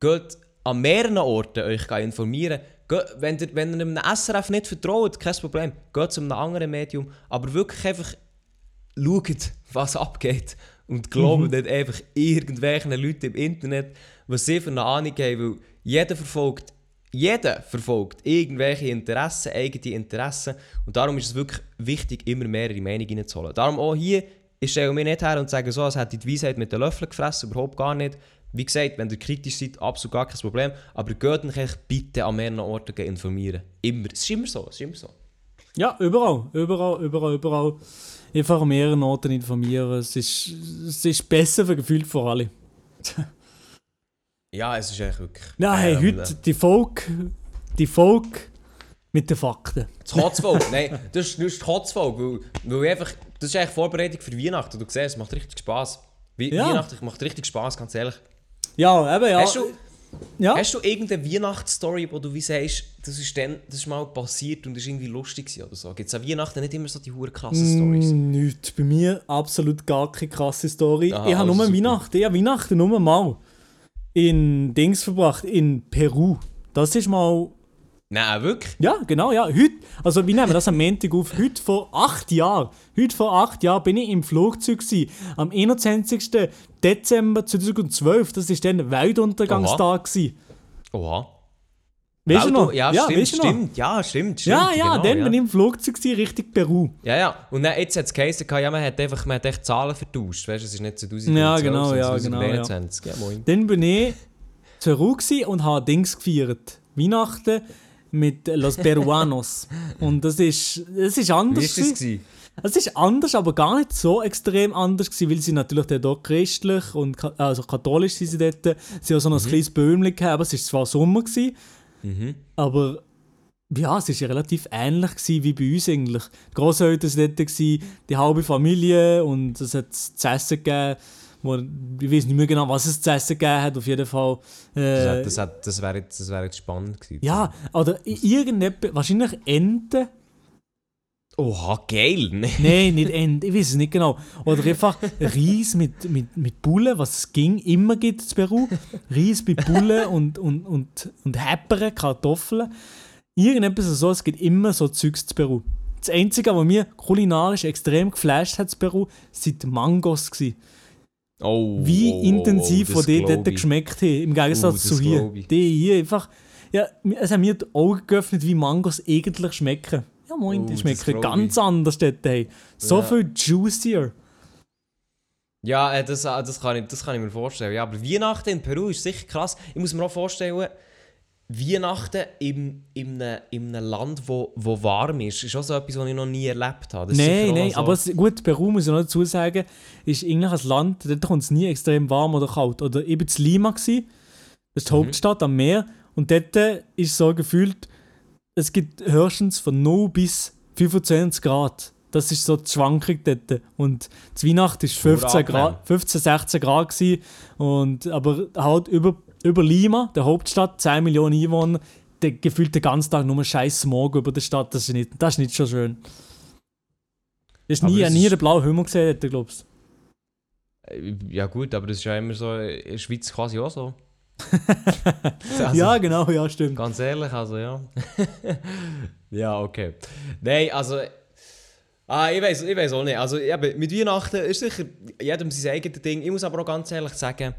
Geht an mehreren Orten euch informieren. Geht, wenn, ihr, wenn ihr einem SRF nicht vertraut, kein Problem. Geht zu einem anderen Medium. Aber wirklich einfach schaut, was abgeht. Und glaubt nicht einfach irgendwelchen Leuten im Internet, was sie für eine Ahnung haben. Weil jeder verfolgt, jeder verfolgt irgendwelche Interessen, eigene Interessen. Und darum ist es wirklich wichtig, immer mehrere Meinungen reinzuholen. Darum auch hier, ich stelle mich nicht her und sage so, als hätte ich die Weisheit mit den Löffeln gefressen, überhaupt gar nicht. Wie gesagt, wenn ihr kritisch seid, absolut gar kein Problem. Aber geht euch bitte an mehreren Orten informieren. Immer. Es ist immer so. Es ist immer so. Ja, überall, überall, überall, überall. Einfach an mehreren Orten informieren. Es ist, es ist besser für gefühlt für alle. Ja, es ist echt wirklich. Nein, hey, ähm, heute die Folge, die Folge mit den Fakten. Das Kotzfolge. Nein, das ist, das ist die Kotzfolge. Weil, weil ich einfach, das ist eigentlich Vorbereitung für Weihnachten. Du siehst, es macht richtig Spass. Wie, Ja. Weihnachten macht richtig Spass, ganz ehrlich. Ja, eben, ja. Hast, du, ja. hast du irgendeine Weihnachtsstory, wo du wie sagst, das ist, dann, das ist mal passiert und das ist irgendwie lustig oder so? Gibt es an Weihnachten nicht immer so die hure krassen Stories? Mm, Nicht. Bei mir absolut gar keine krasse Story. Aha, ich habe nur super. Weihnachten. Ich habe Weihnachten nur mal in Dings verbracht, in Peru. Das ist mal. Nein, wirklich? Ja, genau, ja. Heute, also wir nehmen das am Montag auf. Heute vor acht Jahren. Heute vor acht Jahren bin ich im Flugzeug gewesen, am 21. Dezember 2012. Das war dann Weltuntergangstag. gewesen. Oha. Weißt du noch? Ja, stimmt, weißt du stimmt. Ja, stimmt, stimmt. Ja, ja, genau, dann ja. bin ich im Flugzeug Richtung Peru. Ja, ja. Und dann, jetzt hat es geheißen, ja, man hat einfach man hat echt Zahlen vertauscht. Weißt du, es ist nicht 2012, Ja, genau, ja, genau, ja. 2021. Ja, moin. Dann bin ich zu Peru und habe Dings gefeiert. Weihnachten mit Los Peruanos. Und das ist, das ist Wie anders. ist das? gewesen. Es ist anders, aber gar nicht so extrem anders gewesen, weil sie natürlich dort auch christlich und also katholisch sind sie dort. Sie haben so ein kleines Böhmchen gehabt, aber es war zwar Sommer, gewesen, Mhm. aber ja, es war ja relativ ähnlich wie bei uns eigentlich. Die Grosseltern waren dort, die halbe Familie und es hat zu essen gegeben, wo, ich weiß nicht mehr genau, was es zu essen gegeben hat, auf jeden Fall. Das, Äh, hat- das, hat- das wäre jetzt, das wär jetzt spannend gewesen. ja, oder irgendetwas, wahrscheinlich Enten. Oha, geil! Ne? Nein, nicht Enten, ich weiß es nicht genau. Oder einfach Reis mit, mit, mit Bullen, was es ging, immer gibt in Peru. Reis mit Bullen und, und, und, und Häpperen, Kartoffeln. Irgendetwas so, es gibt immer so Zeugs zu Peru. Das Einzige, was mir kulinarisch extrem geflasht hat in Peru, sind die Mangos. Gewesen. Oh, Wie oh, intensiv oh, denen glaub dort geschmeckt haben, im Gegensatz Oh, zu hier. Die hier einfach, ja, es haben mir die Augen geöffnet, wie Mangos eigentlich schmecken. Ja, moin, Oh, die glaub ganz anders dort. Hey. So Ja. viel juicier. Ja, äh, das, äh, das, kann ich, das kann ich mir vorstellen. Ja, aber Weihnachten in Peru ist sicher krass. Ich muss mir auch vorstellen, Weihnachten in, in, einem, in einem Land, wo, wo warm ist, ist auch so etwas, was ich noch nie erlebt habe. Nein, nein, so- aber es, gut, Peru muss ich noch dazu sagen, ist eigentlich ein Land, dort kommt es nie extrem warm oder kalt. Oder eben in Lima gsi, das ist die Mhm. Hauptstadt am Meer, und dort ist so gefühlt, es gibt höchstens von 0 bis 25 Grad. Das ist so die Schwankung dort. Und zu Weihnachten ist Nur 15, angenehm. Grad, 15 16 Grad gsi, und aber halt über, über Lima, der Hauptstadt, 10 Millionen Einwohner, der gefühlt den ganzen Tag nur scheiß Smog über der Stadt. Das ist nicht, das ist nicht so schön. Du hast nie, nie den blauen Himmel gesehen, dort, glaubst Äh, Ja gut, aber das ist ja immer so in der Schweiz quasi auch so. Also, ja, genau, ja, stimmt. Ganz ehrlich, also ja. ja, okay. Nein, also. Ah, ich weiß ich weiß auch nicht. Also eben, mit Weihnachten ist sicher jedem sein eigenes Ding. Ich muss aber auch ganz ehrlich sagen,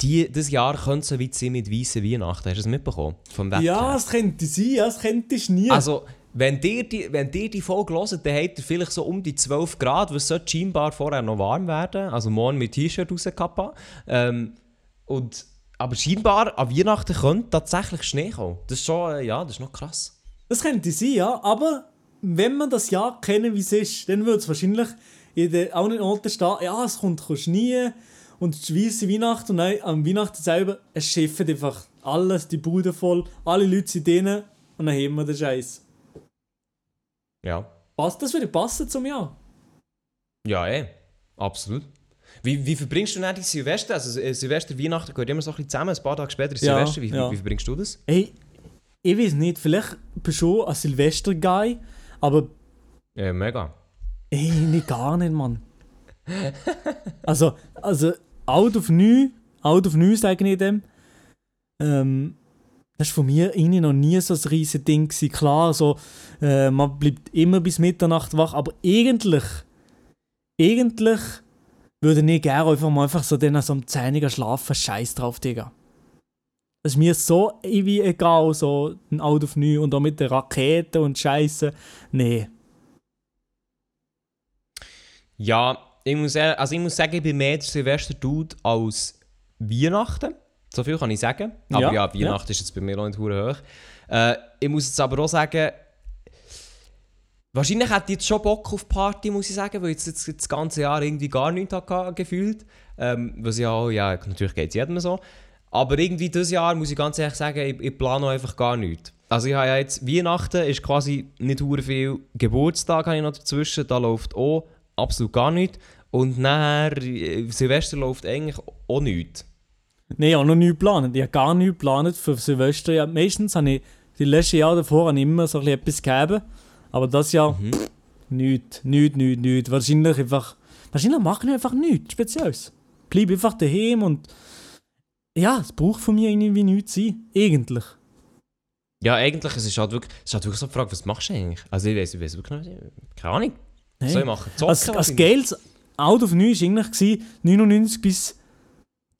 die, das Jahr könnte so weit sein mit weißen Weihnachten. Hast du das mitbekommen? Vom Wetter Ja, es könnte sein, ja, es könnte nie. Also, wenn ihr die, wenn ihr die Folge hört, dann habt ihr vielleicht so um die 12 Grad, was sollte scheinbar vorher noch warm werden. Also morgen mit T-Shirt raus, Kappa. Ähm, und, aber scheinbar an Weihnachten könnte tatsächlich Schnee kommen. Das ist schon, äh, ja, das ist noch krass. Das könnte sein, ja, aber wenn man das Jahr kennen, wie es ist, dann würde es wahrscheinlich in den anderen Orten stehen, ja, es kommt Schnee und die weiße Weihnachten und dann am Weihnachten selber, es schifft einfach alles, die Bude voll, alle Leute sind drinnen und dann haben wir den Scheiß. Ja. Passt, das würde passen zum Jahr. Ja, eh. Absolut. Wie, wie verbringst du denn die Silvester? Also äh, Silvester, Weihnachten gehört immer so ein bisschen zusammen. Ein paar Tage später ist Ja, Silvester. Wie, ja. wie, verbringst du das? Hey, ich weiß nicht, vielleicht bist du schon ein Silvester-Guy, aber Ja, mega. Ey, nicht gar nicht, Mann. also, also, out of neu, out of neu sage ich dem. Ähm, das war von mir irgendwie noch nie so ein riesiges Ding. Gewesen. Klar, so, äh, man bleibt immer bis Mitternacht wach, aber eigentlich, eigentlich würde ich gerne einfach mal einfach so dann so 10 Uhr schlafen. Scheiß drauf, Digga. Das ist mir so irgendwie egal, so ein Out of neu und auch mit den Raketen und Scheiße. Nee. Ja, ich muss, also ich muss sagen, ich bin mehr der Silvester-Dude als Weihnachten. So viel kann ich sagen. Aber Ja, ja, Weihnachten ist jetzt bei mir auch nicht hoch. Äh, ich muss jetzt aber auch sagen, wahrscheinlich hätte ich jetzt schon Bock auf Party, muss ich sagen, weil ich jetzt, das ganze Jahr irgendwie gar nichts hatte, gefühlt. Ähm, was ja ja, natürlich geht es jedem so. Aber irgendwie dieses Jahr, muss ich ganz ehrlich sagen, ich, ich plane einfach gar nichts. Also ich habe ja jetzt, Weihnachten ist quasi nicht hure viel, Geburtstag habe ich noch dazwischen, da läuft auch absolut gar nichts. Und nachher, äh, Silvester läuft eigentlich auch nichts. Nein, auch noch nichts geplant. Ich habe gar nichts geplant für Silvester. Ja, meistens habe ich die letzten Jahre davor ich immer so ein bisschen etwas gegeben. Aber das Jahr, Mhm. pff, nichts, nichts, nichts, nichts. Wahrscheinlich einfach, wahrscheinlich mache ich einfach nichts Spezielles. Bleib einfach daheim und ja, es braucht von mir irgendwie nichts sein. Eigentlich. Ja, eigentlich, es ist halt wirklich, es ist halt wirklich so die Frage, was machst du eigentlich? Also ich weiß, ich weiß wirklich nicht, keine Ahnung. Was soll ich machen? Zocken Als, als wahrscheinlich. Geld Out of 9 war eigentlich gewesen, 99 bis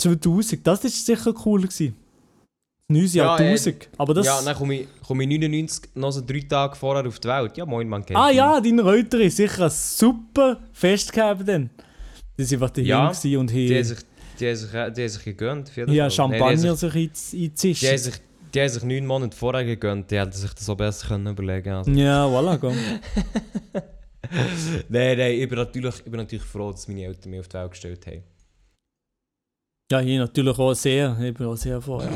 2000. Das war sicher cool. Gewesen. Das neue Jahr Ja, äh, 1000. Aber das. Ja, dann komme ich, komme ich 99 noch so drei Tage vorher auf die Welt. Ja, moin, man kennt Ah ja, dein Reuter ist sicher super Fest gehabt dann. Die waren einfach Ja, gewesen und Die haben haben sich, die haben sich, die haben sich gegönnt. ja. Nein, Champagner sich, sich einz- die haben sich, die haben sich neun Monate vorher gegönnt, die hätten sich das auch besser können überlegen also. Ja, voilà, komm. Nein, nein, ich bin, natürlich, ich bin natürlich froh, dass meine Eltern mich auf die Welt gestellt haben. Ja, hier natürlich auch sehr. Ich bin auch sehr froh.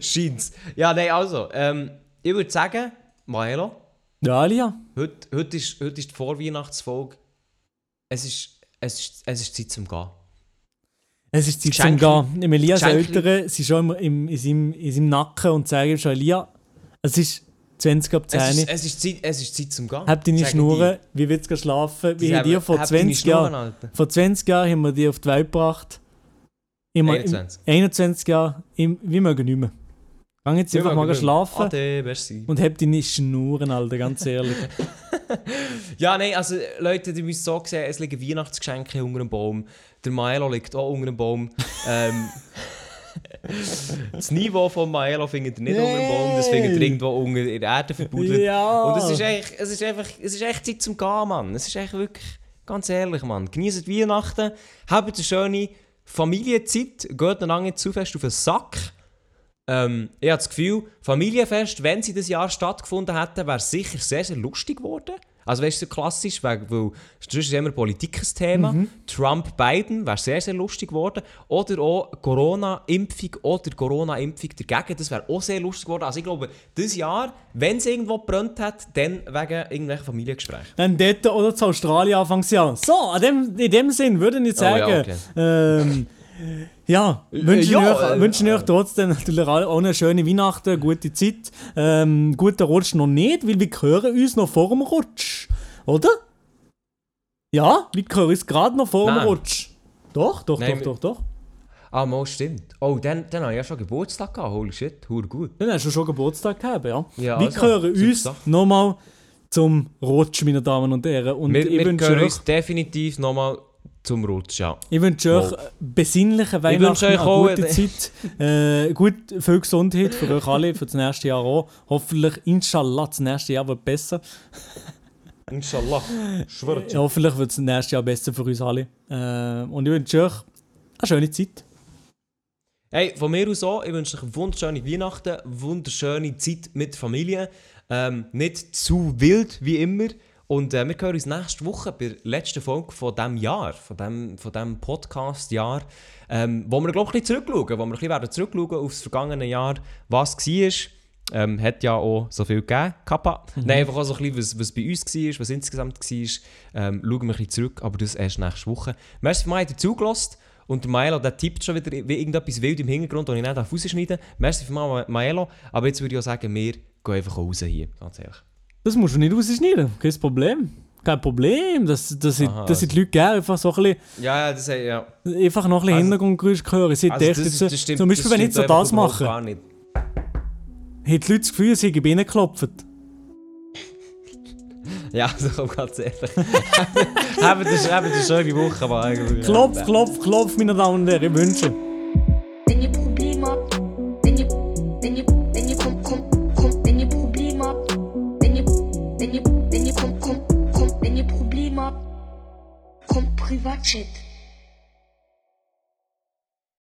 Scheint's. Ja, nein, also, ähm, ich würde sagen, Maelo, Ja, Alia. heute, heute, ist, heute ist die Vorweihnachtsfolge. Es ist, es, ist, es ist Zeit zum Gehen. Es ist Zeit zum Geschenke- Gehen. Im Elias Eltern sind schon immer im, in, seinem, in seinem Nacken und sagen ihm schon, Elia, es ist 20 ab Es 10 ist, es, ist Zeit, es ist Zeit zum Gehen. Hab deine Sagen Schnurren, wie willst du schlafen? Wie haben dir vor Hab deine 20 Schnurren, Jahren vor 20 Jahren haben wir die auf die Welt gebracht. Immer 21. Im 21 Jahren, im, wir mögen nicht mehr. Geh jetzt einfach mal schlafen Ade, merci. und hab deine Schnurren, Alter, ganz ehrlich. Ja, nein, also Leute, die müssen so sehen, es liegen Weihnachtsgeschenke unter dem Baum. Der Maelo liegt auch unter dem Baum. ähm, das Niveau von Maelo findet ihr nicht unter dem Baum, das findet ihr irgendwo unter in der Erde verbuddelt. ja! Und es ist, echt, es, ist einfach, es ist echt Zeit zum Gehen, Mann. Es ist echt wirklich, ganz ehrlich, Mann. Genießt Weihnachten, habt eine schöne Familienzeit, geht einander nicht zu fest auf den Sack. Ähm, ich habe das Gefühl, Familienfest, wenn sie das Jahr stattgefunden hätten, wäre sicher sehr, sehr lustig geworden. Also weißt du, so klassisch, weil, weil sonst ist immer Politik ein Thema. Trump, Biden wäre sehr, sehr lustig geworden. Oder auch Corona-Impfung oder Corona-Impfung dagegen, das wäre auch sehr lustig geworden. Also ich glaube, dieses Jahr, wenn es irgendwo gebrannt hat, dann wegen irgendwelchen Familiengesprächen. Dann dort oder zu Australien Anfangsjahr. So, an dem, in dem Sinn würde ich Oh ja, sagen, okay. ähm, ja, wünschen ja, euch, äh, wünschen euch trotzdem natürlich auch eine schöne Weihnachten, eine gute Zeit. Ähm, guten Rutsch noch nicht, weil wir hören uns noch vor dem Rutsch. Oder? Ja, wir hören uns gerade noch vor dem Nein. Rutsch. Doch, doch, Nein, doch, wir- doch, doch. Ah, mal stimmt. Oh, dann, dann habe ich ja schon Geburtstag gehabt. Holy shit, hure gut. Dann hast du schon Geburtstag gehabt, ja. Ja, wir also, hören uns nochmal zum Rutsch, meine Damen und Herren. Und Wir, ich wir wünsche hören uns definitiv nochmal zum Rutsch, ja. ich wünsche euch Wow. besinnliche Ich Weihnachten, eine gute eine- Zeit, äh, gut, viel Gesundheit für euch alle, für das nächste Jahr auch. Hoffentlich, inshallah, das nächste Jahr wird besser. Inshallah. Schwör Ja, hoffentlich wird das nächste Jahr besser für uns alle. Äh, und ich wünsche euch eine schöne Zeit. Hey, von mir aus auch. Ich wünsche euch eine wunderschöne Weihnachten, wunderschöne Zeit mit Familie. Ähm, nicht zu wild wie immer. Und äh, wir hören uns nächste Woche bei der letzten Folge von diesem Jahr, von diesem von dem Podcast-Jahr, ähm, wo wir, glaube ich, ein bisschen zurückschauen, wo wir ein bisschen werden zurückschauen auf das vergangene Jahr, was war. Ähm, hat ja auch so viel gegeben, Kappa. Nein, einfach auch so ein bisschen, was, was bei uns war, was insgesamt war. Ähm, schauen wir ein bisschen zurück, aber das erst nächste Woche. Merci für mich, zugelassen. Und der Maelo, der tippt schon wieder wie irgendetwas wild im Hintergrund, das ich nicht rausschneiden darf. Merci für mich, Maelo. Aber jetzt würde ich auch sagen, wir gehen einfach raus hier, ganz ehrlich. Das musst du nicht rausschneiden, kein Problem. Kein Problem, das, das, sind, Aha, das sind die Leute gerne einfach so ein bisschen, Ja, ja, das ja. einfach noch ein bisschen Also- Hintergrundgeräusche hören. Seid Also, das, jetzt, das stimmt, zum Beispiel, das wenn ich so das mache, Gar nicht. haben die Leute das Gefühl, sie haben geklopft. Ja, also komm, ganz ehrlich. haben haben eine schöne Woche, aber eigentlich. Klopf, klopf, klopf, meine Damen und Herren, ich wünsche. Wenn